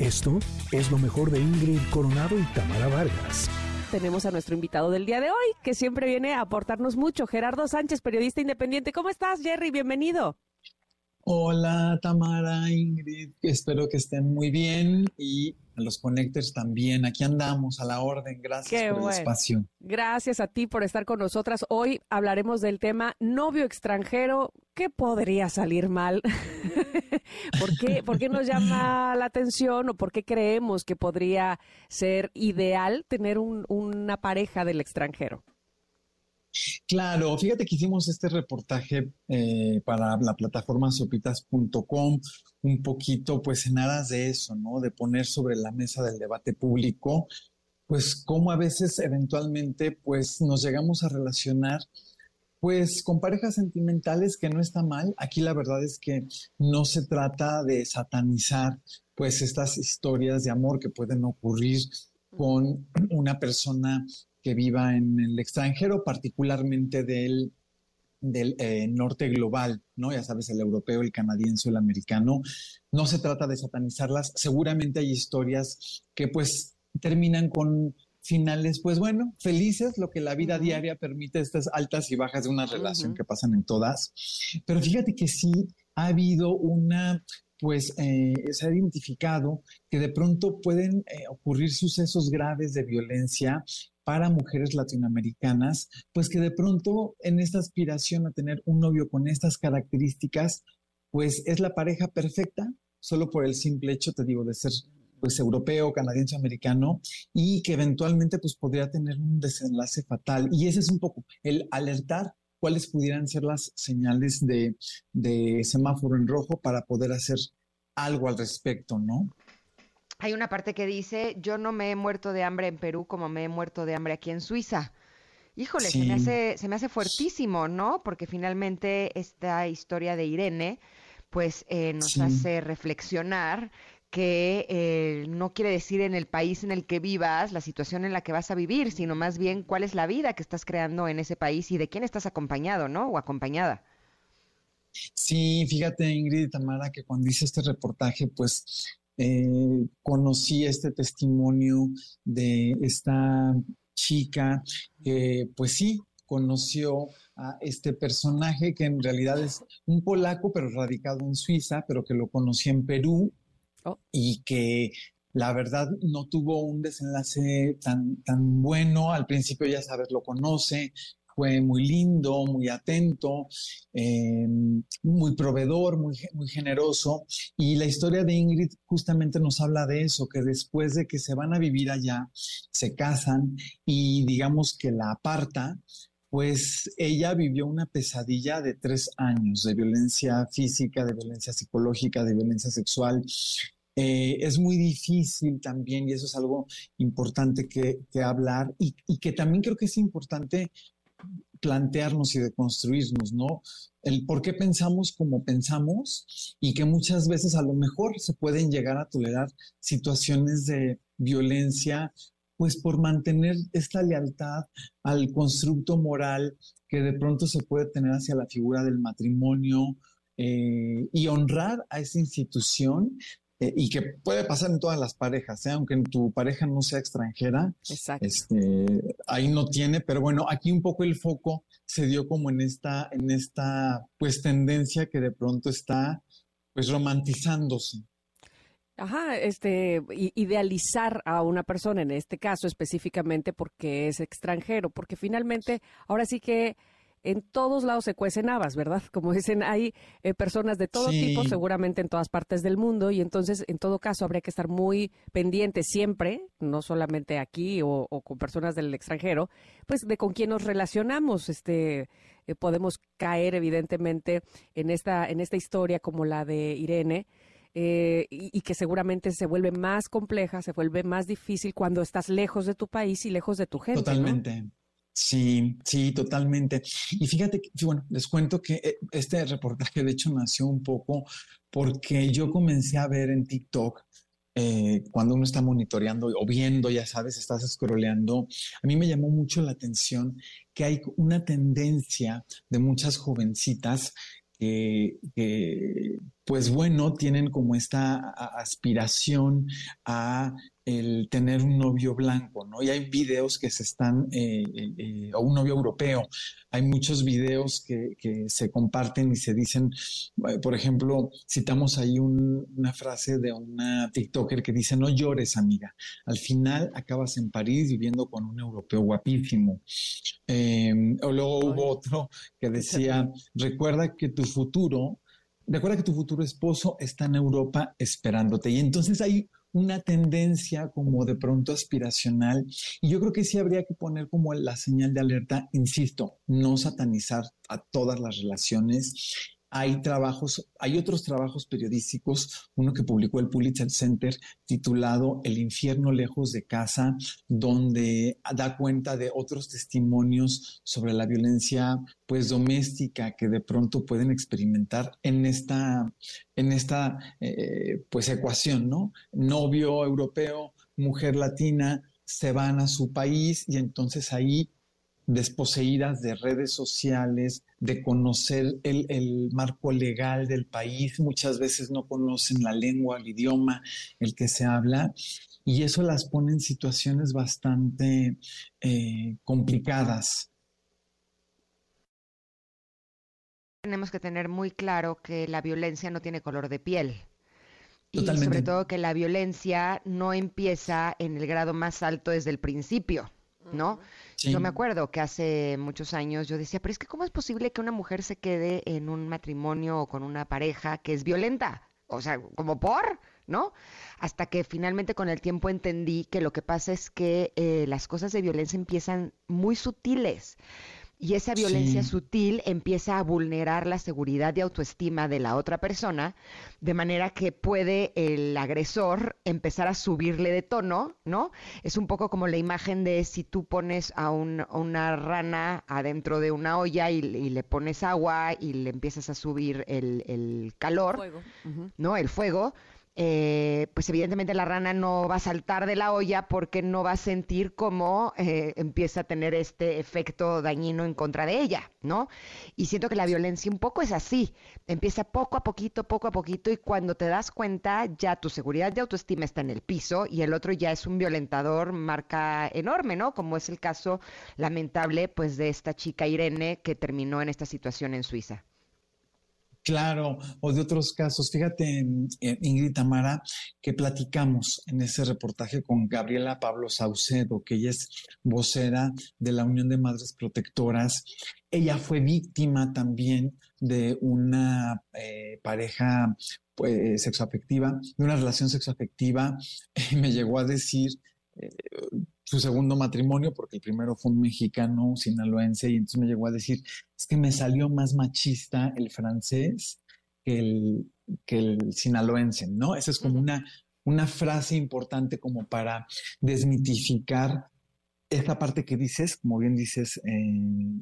Esto es lo mejor de Ingrid Coronado y Tamara Vargas. Tenemos a nuestro invitado del día de hoy, que siempre viene a aportarnos mucho, Gerardo Sánchez, periodista independiente. ¿Cómo estás, Jerry? Bienvenido. Hola, Tamara, Ingrid. Espero que estén muy bien y a los Connectors también. Aquí andamos a la orden. Gracias por el espacio. Gracias a ti por estar con nosotras. Hoy hablaremos del tema novio extranjero. ¿Qué podría salir mal? ¿Por, qué, ¿Por qué nos llama la atención o por qué creemos que podría ser ideal tener una pareja del extranjero? Claro, fíjate que hicimos este reportaje eh, para la plataforma sopitas.com, un poquito pues en aras de eso, ¿no? De poner sobre la mesa del debate público, pues cómo a veces eventualmente pues nos llegamos a relacionar pues con parejas sentimentales que no está mal. Aquí la verdad es que no se trata de satanizar pues estas historias de amor que pueden ocurrir con una persona que viva en el extranjero, particularmente del, del eh, norte global, ¿no? Ya sabes, el europeo, el canadiense, el americano. No se trata de satanizarlas. Seguramente hay historias que pues terminan con finales, pues bueno, felices, lo que la vida diaria permite, estas altas y bajas de una relación que pasan en todas. Pero fíjate que sí ha habido una pues eh, se ha identificado que de pronto pueden eh, ocurrir sucesos graves de violencia para mujeres latinoamericanas, pues que de pronto en esta aspiración a tener un novio con estas características, pues es la pareja perfecta, solo por el simple hecho, te digo, de ser pues europeo, canadiense, americano, y que eventualmente pues podría tener un desenlace fatal. Y ese es un poco el alertar cuáles pudieran ser las señales de, de semáforo en rojo para poder hacer algo al respecto, ¿no? Hay una parte que dice, yo no me he muerto de hambre en Perú como me he muerto de hambre aquí en Suiza. Híjole, se, me hace, se me hace fuertísimo, ¿no? Porque finalmente esta historia de Irene, pues eh, nos hace reflexionar que eh, no quiere decir en el país en el que vivas la situación en la que vas a vivir, sino más bien cuál es la vida que estás creando en ese país y de quién estás acompañado, ¿no? O acompañada. Sí, fíjate Ingrid y Tamara que cuando hice este reportaje, pues eh, conocí este testimonio de esta chica que pues sí conoció a este personaje que en realidad es un polaco pero radicado en Suiza, pero que lo conocí en Perú oh. y que la verdad no tuvo un desenlace tan, tan bueno. Al principio ya sabes, lo conoce, fue muy lindo, muy atento, eh, muy proveedor, muy, muy generoso. Y la historia de Ingrid justamente nos habla de eso, que después de que se van a vivir allá, se casan y digamos que la aparta, pues ella vivió una pesadilla de tres años de violencia física, de violencia psicológica, de violencia sexual. Eh, es muy difícil también, y eso es algo importante que, hablar, y, y, que también creo que es importante plantearnos y de construirnos, ¿no? El por qué pensamos como pensamos y que muchas veces a lo mejor se pueden llegar a tolerar situaciones de violencia, pues por mantener esta lealtad al constructo moral que de pronto se puede tener hacia la figura del matrimonio eh, y honrar a esa institución eh, y que puede pasar en todas las parejas, ¿eh? aunque tu pareja no sea extranjera, este, ahí no tiene, pero bueno, aquí un poco el foco se dio como en esta, en esta pues tendencia que de pronto está pues romantizándose. Ajá, este, idealizar a una persona, en este caso específicamente porque es extranjero, porque finalmente ahora sí que en todos lados se cuecen habas, ¿verdad? Como dicen, hay eh, personas de todo tipo, seguramente en todas partes del mundo, y entonces, en todo caso, habría que estar muy pendientes siempre, no solamente aquí o, con personas del extranjero, pues de con quién nos relacionamos. Este, eh, podemos caer, evidentemente, en esta, en esta historia como la de Irene. Eh, y, que seguramente se vuelve más compleja, se vuelve más difícil cuando estás lejos de tu país y lejos de tu gente. Totalmente. Sí, sí, totalmente. Y fíjate que, bueno, les cuento que eh, este reportaje de hecho nació un poco porque yo comencé a ver en TikTok eh, cuando uno está monitoreando o viendo, ya sabes, estás scrolleando, a mí me llamó mucho la atención que hay una tendencia de muchas jovencitas que, pues bueno, tienen como esta aspiración a el tener un novio blanco, ¿no? Y hay videos que se están, eh, eh, eh, o un novio europeo, hay muchos videos que, se comparten y se dicen, por ejemplo, citamos ahí una frase de una TikToker que dice, no llores, amiga, al final acabas en París viviendo con un europeo guapísimo. Em, o luego hubo otro que decía, recuerda que tu futuro, recuerda que tu futuro esposo está en Europa esperándote. Y entonces hay una tendencia como de pronto aspiracional. Y yo creo que sí habría que poner como la señal de alerta, insisto, no satanizar a todas las relaciones hay trabajos, hay otros trabajos periodísticos, uno que publicó el Pulitzer Center titulado El infierno lejos de casa, donde da cuenta de otros testimonios sobre la violencia pues doméstica que de pronto pueden experimentar en esta, en esta eh, pues ecuación, ¿no? Novio europeo, mujer latina, se van a su país y entonces ahí desposeídas de redes sociales, de conocer el, marco legal del país, muchas veces no conocen la lengua, el idioma, el que se habla, y eso las pone en situaciones bastante eh, complicadas. Tenemos que tener muy claro que la violencia no tiene color de piel. Y sobre todo que la violencia no empieza en el grado más alto desde el principio, ¿no? Yo me acuerdo que hace muchos años yo decía, pero es que ¿cómo es posible que una mujer se quede en un matrimonio o con una pareja que es violenta? O sea, como por, ¿no? Hasta que finalmente con el tiempo entendí que lo que pasa es que eh, las cosas de violencia empiezan muy sutiles. Y esa violencia sutil empieza a vulnerar la seguridad y autoestima de la otra persona, de manera que puede el agresor empezar a subirle de tono, ¿no? Es un poco como la imagen de si tú pones a, una rana adentro de una olla y, le pones agua y le empiezas a subir el, calor, ¿no? El fuego eh, pues evidentemente la rana no va a saltar de la olla porque no va a sentir cómo eh, empieza a tener este efecto dañino en contra de ella, ¿no? Y siento que la violencia un poco es así, empieza poco a poquito, poco a poquito y cuando te das cuenta ya tu seguridad de autoestima está en el piso y el otro ya es un violentador marca enorme, ¿no? Como es el caso lamentable pues de esta chica Irene que terminó en esta situación en Suiza. Claro, o de otros casos. Fíjate, Ingrid Tamara, que platicamos en ese reportaje con Gabriela Pablo Saucedo, que ella es vocera de la Unión de Madres Protectoras. Ella fue víctima también de una eh, pareja pues, sexoafectiva, de una relación sexoafectiva. me llegó a decir, eh, su segundo matrimonio, porque el primero fue un mexicano sinaloense, y entonces me llegó a decir, es que me salió más machista el francés que el, que el sinaloense, ¿no? Esa es como una, una frase importante como para desmitificar esta parte que dices, como bien dices, eh,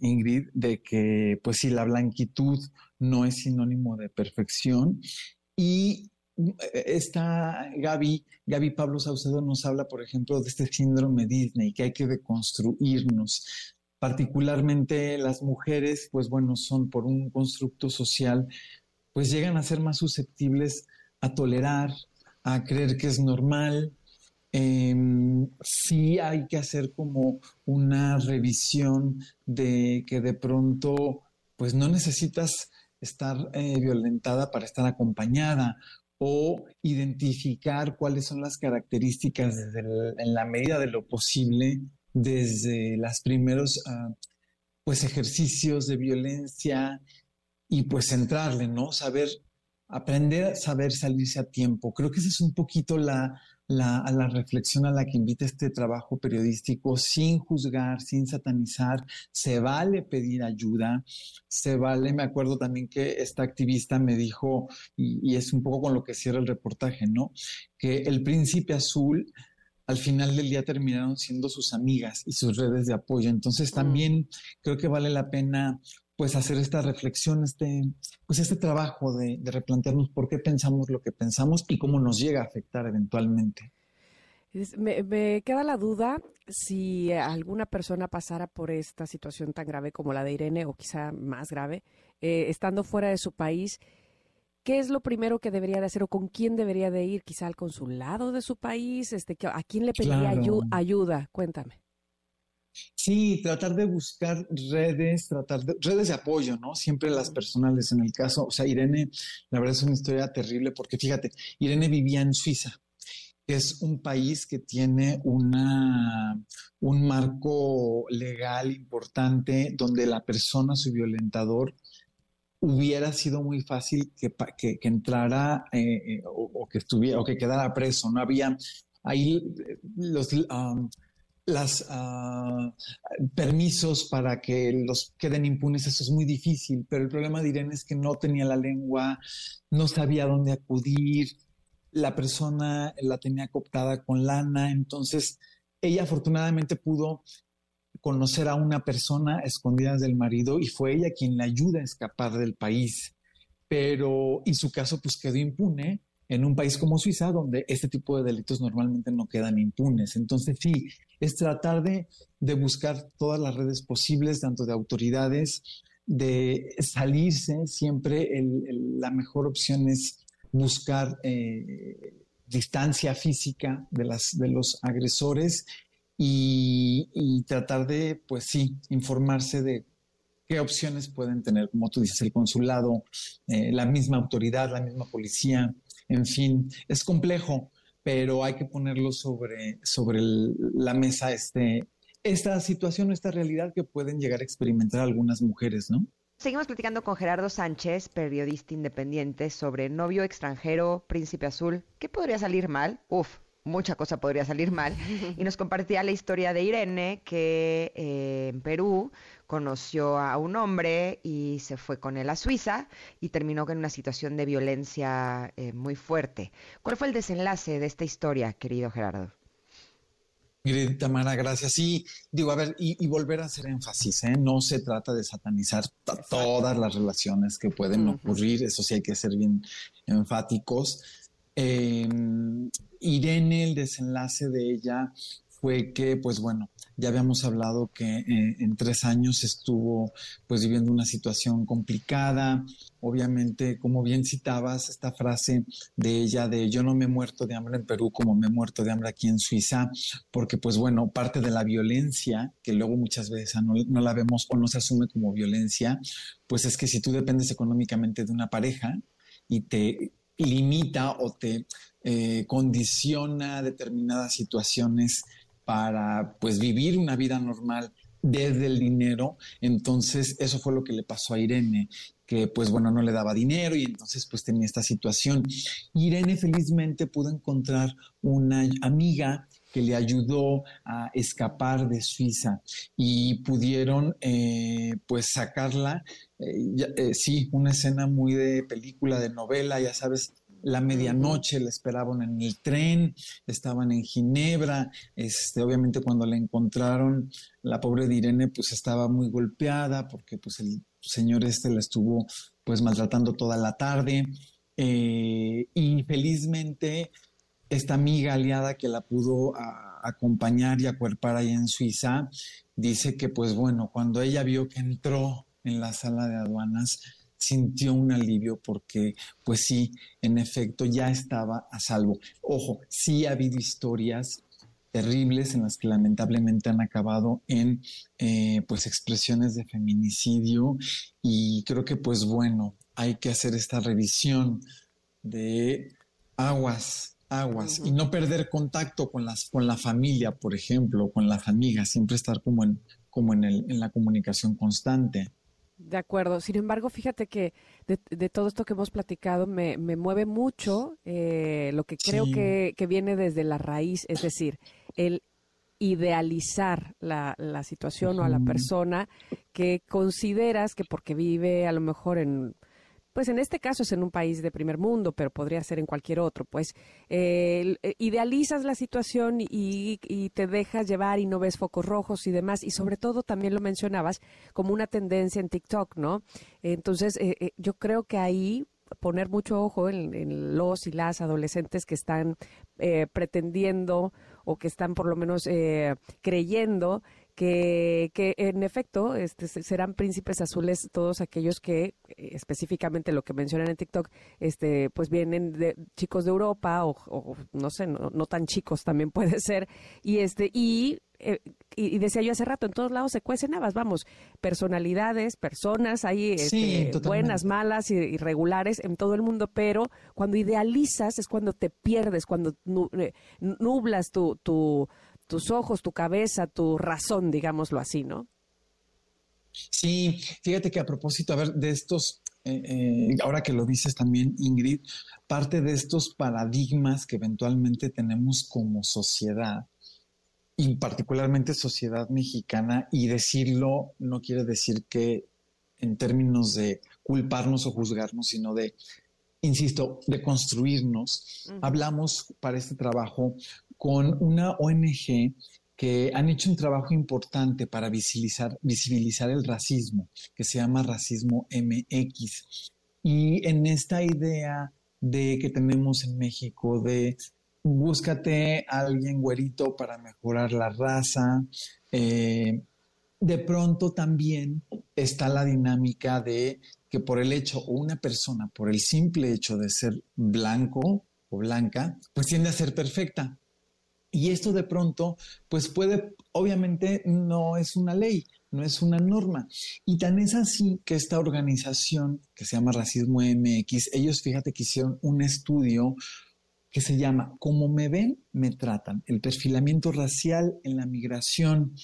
Ingrid, de que, pues sí, la blanquitud no es sinónimo de perfección y esta Gaby, Gaby Pablo Saucedo nos habla, por ejemplo, de este síndrome Disney, que hay que deconstruirnos. Particularmente las mujeres, pues bueno, son por un constructo social, pues llegan a ser más susceptibles a tolerar, a creer que es normal. Em, sí hay que hacer como una revisión de que de pronto, pues no necesitas estar eh, violentada para estar acompañada o identificar cuáles son las características en la medida de lo posible desde los primeros ah, pues ejercicios de violencia y pues centrarle, ¿no? Saber, aprender a saber salirse a tiempo. Creo que esa es un poquito la, la, a la reflexión a la que invita este trabajo periodístico, sin juzgar, sin satanizar. Se vale pedir ayuda, se vale, me acuerdo también que esta activista me dijo, y, es un poco con lo que cierra el reportaje, ¿no? Que el príncipe azul al final del día terminaron siendo sus amigas y sus redes de apoyo. Entonces mm. también creo que vale la pena pues hacer esta reflexión, este, pues este trabajo de, replantearnos por qué pensamos lo que pensamos y cómo nos llega a afectar eventualmente. Me, queda la duda si alguna persona pasara por esta situación tan grave como la de Irene o quizá más grave, eh, estando fuera de su país, ¿qué es lo primero que debería de hacer o con quién debería de ir? Quizá al consulado de su país, este, ¿a quién le pediría ayuda? Cuéntame. Sí, tratar de buscar redes, tratar de redes de apoyo, ¿no? Siempre las personales. En el caso, o sea, Irene, la verdad es una historia terrible porque fíjate, Irene vivía en Suiza, que es un país que tiene una, un marco legal importante donde la persona, su violentador, hubiera sido muy fácil que, que, entrara eh, eh, o, que estuviera o que quedara preso. No había ahí eh, los las ah, permisos para que los queden impunes, eso es muy difícil, pero el problema de Irene es que no tenía la lengua, no sabía dónde acudir, la persona la tenía cooptada con lana, entonces ella afortunadamente pudo conocer a una persona escondida del marido y fue ella quien le ayuda a escapar del país. Pero, y su caso pues quedó impune en un país como Suiza, donde este tipo de delitos normalmente no quedan impunes. Entonces, sí, es tratar de, buscar todas las redes posibles, tanto de autoridades, de salirse. Siempre la mejor opción es buscar eh, distancia física de, las, de los agresores y, tratar de, pues sí, informarse de qué opciones pueden tener, como tú dices, el consulado, eh, la misma autoridad, la misma policía, en fin, es complejo, pero hay que ponerlo sobre, sobre la mesa este, esta situación, esta realidad que pueden llegar a experimentar algunas mujeres, ¿no? Seguimos platicando con Gerardo Sánchez, periodista independiente, sobre novio extranjero, príncipe azul. ¿Qué podría salir mal? Uf, mucha cosa podría salir mal. Y nos compartía la historia de Irene, que eh, en Perú conoció a un hombre y se fue con él a Suiza y terminó con una situación de violencia eh, muy fuerte. ¿Cuál fue el desenlace de esta historia, querido Gerardo? Mire, Tamara, gracias. Sí, digo, a ver, y, volver a hacer énfasis, ¿eh? no se trata de satanizar todas las relaciones que pueden ocurrir, eso sí hay que ser bien enfáticos. Em, Irene, el desenlace de ella fue que, pues bueno, ya habíamos hablado que eh, en tres años estuvo pues viviendo una situación complicada. Obviamente, como bien citabas, esta frase de ella de yo no me he muerto de hambre en Perú como me he muerto de hambre aquí en Suiza, porque pues bueno, parte de la violencia, que luego muchas veces no, la vemos o no se asume como violencia, pues es que si tú dependes económicamente de una pareja y te limita o te eh, condiciona determinadas situaciones para pues vivir una vida normal desde el dinero. Entonces, eso fue lo que le pasó a Irene, que pues bueno, no le daba dinero y entonces pues tenía esta situación. Irene felizmente pudo encontrar una amiga que le ayudó a escapar de Suiza y pudieron eh, pues sacarla, eh, eh, sí, una escena muy de película, de novela, ya sabes, la medianoche, la esperaban en el tren, estaban en Ginebra, este, obviamente cuando la encontraron, la pobre de Irene pues estaba muy golpeada porque pues el señor este la estuvo pues maltratando toda la tarde. Eh, y felizmente esta amiga aliada que la pudo acompañar y acuerpar ahí en Suiza, dice que pues bueno, cuando ella vio que entró en la sala de aduanas, sintió un alivio porque, pues sí, en efecto, ya estaba a salvo. Ojo, sí ha habido historias terribles en las que lamentablemente han acabado en eh, pues expresiones de feminicidio y creo que pues bueno hay que hacer esta revisión de aguas aguas y no perder contacto con las con la familia por ejemplo con las amigas siempre estar como en como en, el, en la comunicación constante. De acuerdo. Sin embargo, fíjate que de, todo esto que hemos platicado me, me mueve mucho eh, lo que creo que, que, viene desde la raíz, es decir, el idealizar la, la situación o a la persona que consideras que porque vive a lo mejor en pues en este caso es en un país de primer mundo, pero podría ser en cualquier otro, pues eh, eh, idealizas la situación y, te dejas llevar y no ves focos rojos y demás, y sobre todo también lo mencionabas como una tendencia en TikTok, ¿no? Entonces, eh, yo creo que ahí poner mucho ojo en, los y las adolescentes que están pretendiendo o que están por lo menos creyendo que, que en efecto este, serán príncipes azules todos aquellos que eh, específicamente lo que mencionan en TikTok, este, pues vienen de chicos de Europa o, no sé, no, no, tan chicos también puede ser. Y este y eh, y, decía yo hace rato, en todos lados se cuecen habas, vamos, personalidades, personas, hay este, buenas, malas y irregulares en todo el mundo, pero cuando idealizas es cuando te pierdes, cuando eh, nublas tu, tu, tus ojos, tu cabeza, tu razón, digámoslo así, ¿no? Sí, fíjate que a propósito, a ver, de estos, eh, ahora que lo dices también, Ingrid, parte de estos paradigmas que eventualmente tenemos como sociedad, y particularmente sociedad mexicana, y decirlo no quiere decir que en términos de culparnos o juzgarnos, sino de, insisto, de construirnos. Hablamos para este trabajo con una ONG que han hecho un trabajo importante para visibilizar, visibilizar el racismo, que se llama Racismo MX. Y en esta idea de que tenemos en México de búscate a alguien güerito para mejorar la raza. Eh, de pronto también está la dinámica de que por el hecho, o una persona, por el simple hecho de ser blanco o blanca, pues tiende a ser perfecta. Y esto de pronto, pues puede, obviamente no es una ley, no es una norma. Y tan es así que esta organización que se llama Racismo MX, ellos fíjate que hicieron un estudio que se llama Como me ven, me tratan, el perfilamiento racial en la migración.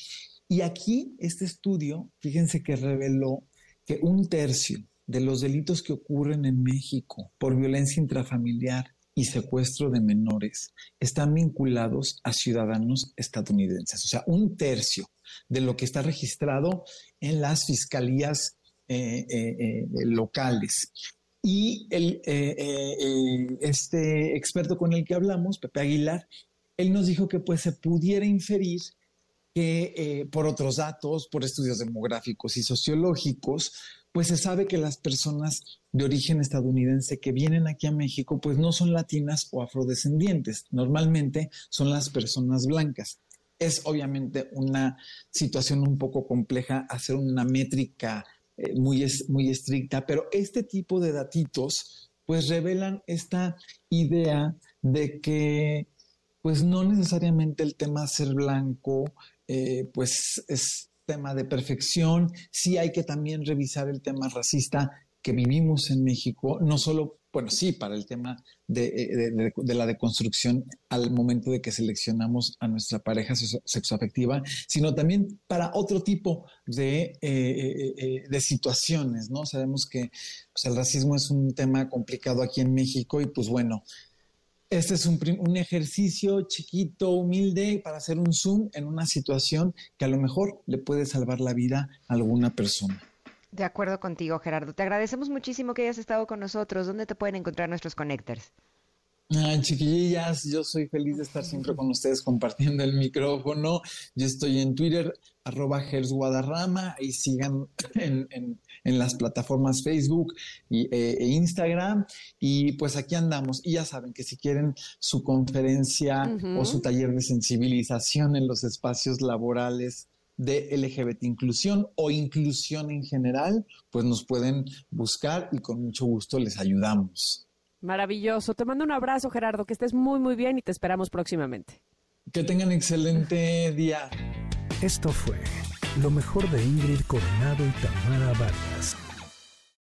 Y aquí este estudio, fíjense que reveló que un tercio de los delitos que ocurren en México por violencia intrafamiliar y secuestro de menores están vinculados a ciudadanos estadounidenses. O sea, un tercio de lo que está registrado en las fiscalías eh, eh, eh, locales. Y el, este experto con el que hablamos, Pepe Aguilar, él nos dijo que pues se pudiera inferir que por otros datos, por estudios demográficos y sociológicos, pues se sabe que las personas de origen estadounidense que vienen aquí a México, pues no son latinas o afrodescendientes, normalmente son las personas blancas. Es obviamente una situación un poco compleja hacer una métrica eh, muy, muy estricta, pero este tipo de datitos pues revelan esta idea de que pues no necesariamente el tema ser blanco eh, pues es tema de perfección, sí hay que también revisar el tema racista que vivimos en México, no solo bueno, sí, para el tema eh, de, la deconstrucción al momento de que seleccionamos a nuestra pareja sexoafectiva, sino también para otro tipo de, eh, eh, de situaciones, ¿no? Sabemos que pues, el racismo es un tema complicado aquí en México y pues bueno, este es un, un, ejercicio chiquito, humilde, para hacer un zoom en una situación que a lo mejor le puede salvar la vida a alguna persona. De acuerdo contigo, Gerardo. Te agradecemos muchísimo que hayas estado con nosotros. ¿Dónde te pueden encontrar nuestros connectors? Ay, chiquillas, yo soy feliz de estar siempre con ustedes compartiendo el micrófono. Yo estoy en Twitter, arroba Guadarrama, y sigan en, las plataformas Facebook y, e, e Instagram. Y pues aquí andamos. Y ya saben que si quieren su conferencia o su taller de sensibilización en los espacios laborales de LGBT inclusión o inclusión en general, pues nos pueden buscar y con mucho gusto les ayudamos. Maravilloso. Te mando un abrazo, Gerardo, que estés muy, muy bien y te esperamos próximamente. Que tengan excelente día. Esto fue lo mejor de Ingrid Coronado y Tamara Vargas.